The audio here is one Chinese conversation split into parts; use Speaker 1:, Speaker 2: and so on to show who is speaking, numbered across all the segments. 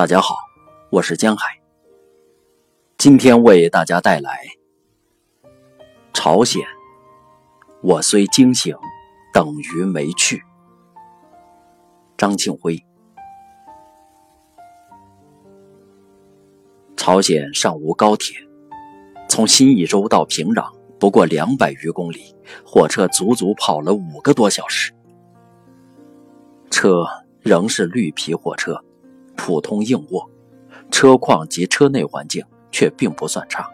Speaker 1: 大家好，我是江海。今天为大家带来朝鲜。我虽惊醒，等于没去。张庆辉。朝鲜尚无高铁，从新义州到平壤不过两百余公里，火车足足跑了五个多小时。车仍是绿皮火车。普通硬卧，车况及车内环境却并不算差。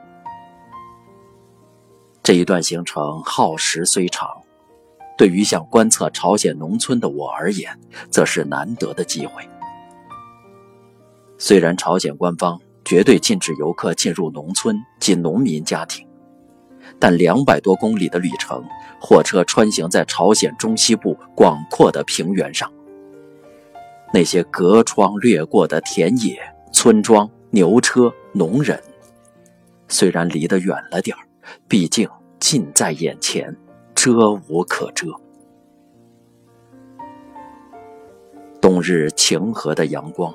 Speaker 1: 这一段行程耗时虽长，对于想观测朝鲜农村的我而言，则是难得的机会。虽然朝鲜官方绝对禁止游客进入农村及农民家庭，但两百多公里的旅程，火车穿行在朝鲜中西部广阔的平原上。那些隔窗掠过的田野、村庄、牛车、农人，虽然离得远了点儿毕竟近在眼前，遮无可遮。冬日晴和的阳光，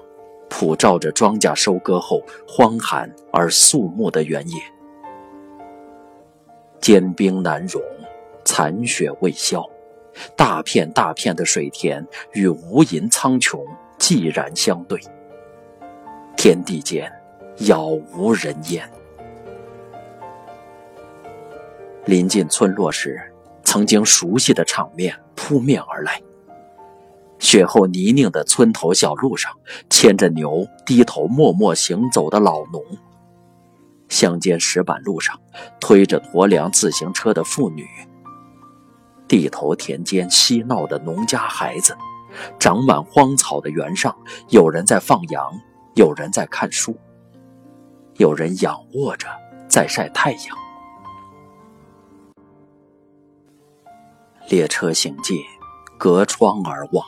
Speaker 1: 普照着庄稼收割后荒寒而肃穆的原野。坚冰难融，残雪未消。大片大片的水田与无垠苍穹寂然相对，天地间杳无人烟。临近村落时，曾经熟悉的场面扑面而来。雪后泥泞的村头小路上，牵着牛低头默默行走的老农；乡间石板路上，推着驮粮自行车的妇女。地头田间嬉闹的农家孩子，长满荒草的原上，有人在放羊，有人在看书，有人仰卧着在晒太阳。列车行进，隔窗而望，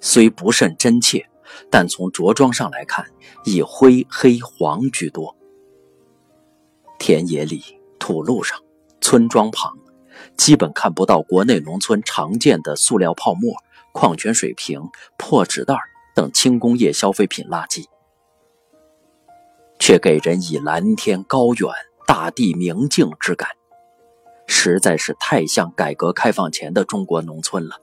Speaker 1: 虽不甚真切，但从着装上来看，以灰、黑、黄居多。田野里、土路上、村庄旁。基本看不到国内农村常见的塑料泡沫、矿泉水瓶、破纸袋等轻工业消费品垃圾，却给人以蓝天高远、大地明净之感，实在是太像改革开放前的中国农村了。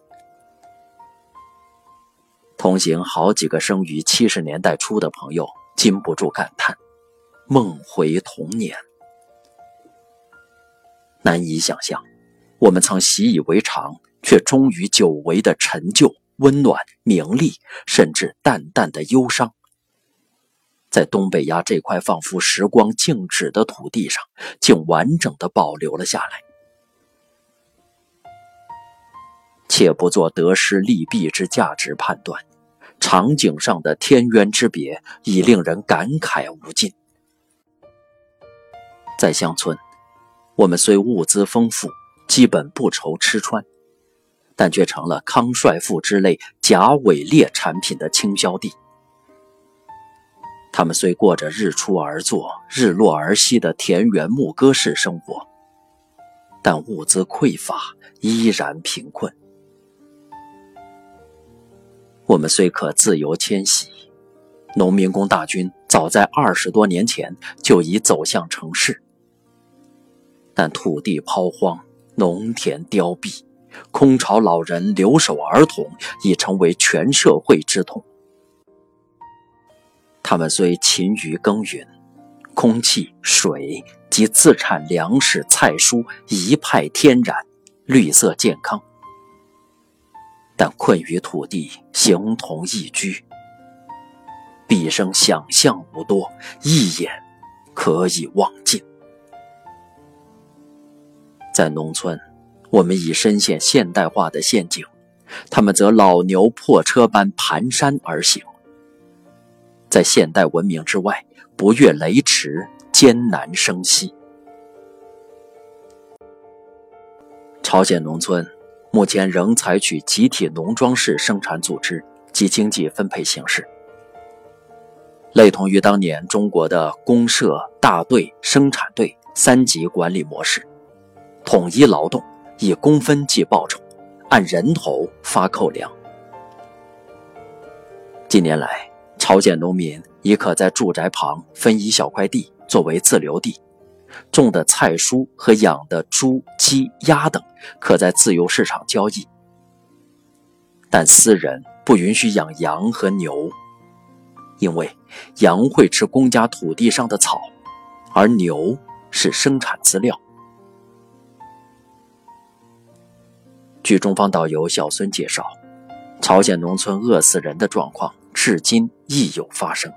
Speaker 1: 同行好几个生于七十年代初的朋友禁不住感叹：“梦回童年。”难以想象。我们曾习以为常，却终于久违的陈旧、温暖、名利，甚至淡淡的忧伤，在东北亚这块仿佛时光静止的土地上，竟完整的保留了下来。且不做得失利弊之价值判断，场景上的天渊之别已令人感慨无尽。在乡村，我们虽物资丰富。基本不愁吃穿，但却成了康帅傅之类假伪劣产品的倾销地。他们虽过着日出而作、日落而息的田园牧歌式生活，但物资匮乏，依然贫困。我们虽可自由迁徙，农民工大军早在二十多年前就已走向城市，但土地抛荒。农田凋敝，空巢老人、留守儿童已成为全社会之痛。他们虽勤于耕耘，空气、水及自产粮食、菜蔬一派天然，绿色健康，但困于土地，形同异居。毕生想象无多，一眼可以望尽。在农村，我们已深陷现代化的陷阱，他们则老牛破车般蹒跚而行，在现代文明之外，不越雷池，艰难生息。朝鲜农村目前仍采取集体农庄式生产组织及经济分配形式，类同于当年中国的公社、大队、生产队三级管理模式。统一劳动，以工分计报酬，按人头发扣粮。近年来，朝鲜农民已可在住宅旁分一小块地作为自留地，种的菜蔬和养的猪、鸡、鸭等可在自由市场交易。但私人不允许养羊和牛，因为羊会吃公家土地上的草，而牛是生产资料。据中方导游小孙介绍，朝鲜农村饿死人的状况至今亦有发生，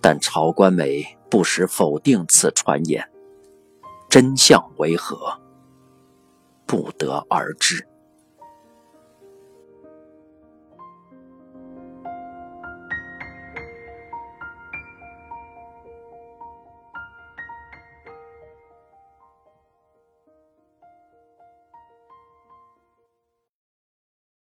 Speaker 1: 但朝官媒不时否定此传言，真相为何，不得而知。